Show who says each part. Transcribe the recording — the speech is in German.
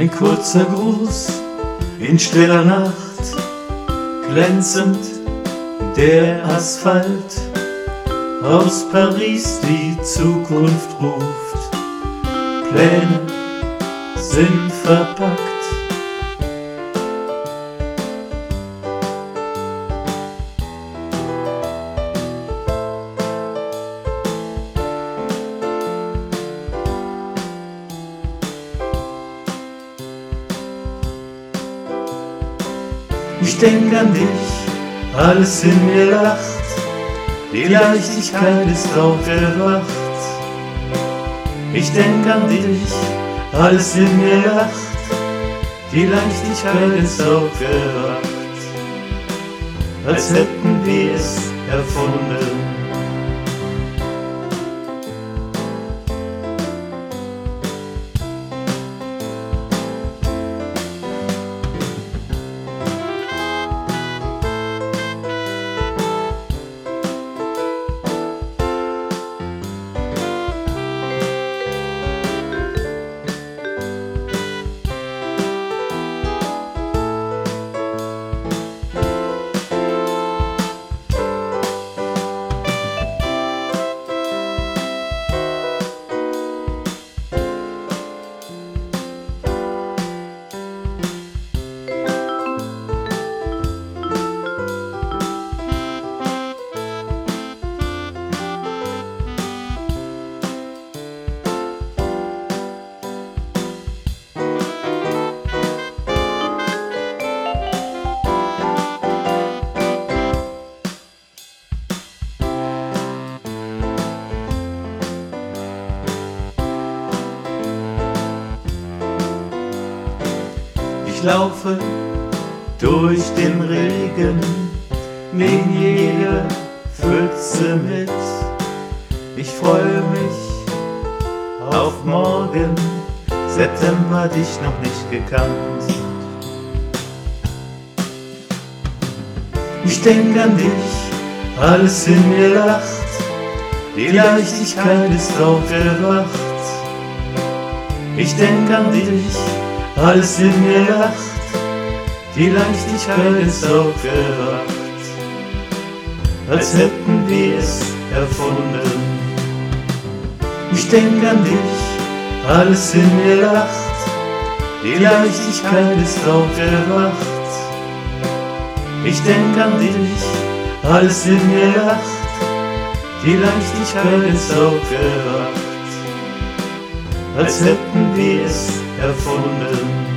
Speaker 1: Ein kurzer Gruß in stiller Nacht, glänzend der Asphalt. Aus Paris die Zukunft ruft, Pläne sind verpackt. Ich denk an dich, alles in mir lacht, die Leichtigkeit ist aufgewacht. Ich denk an dich, alles in mir lacht, die Leichtigkeit ist aufgewacht. Als hätten wir es erfunden. Ich laufe durch den Regen, nehme jede Pfütze mit. Ich freue mich auf morgen, September dich noch nicht gekannt. Ich denk an dich, alles in mir lacht, die Leichtigkeit ist aufgewacht. Ich denk an dich, alles in mir lacht, die Leichtigkeit ist aufgewacht, als hätten wir es erfunden. Ich denk an dich, alles in mir lacht, die Leichtigkeit ist aufgewacht. Ich denk an dich, alles in mir lacht, die Leichtigkeit ist aufgewacht, als hätten wir es erfunden erfunden.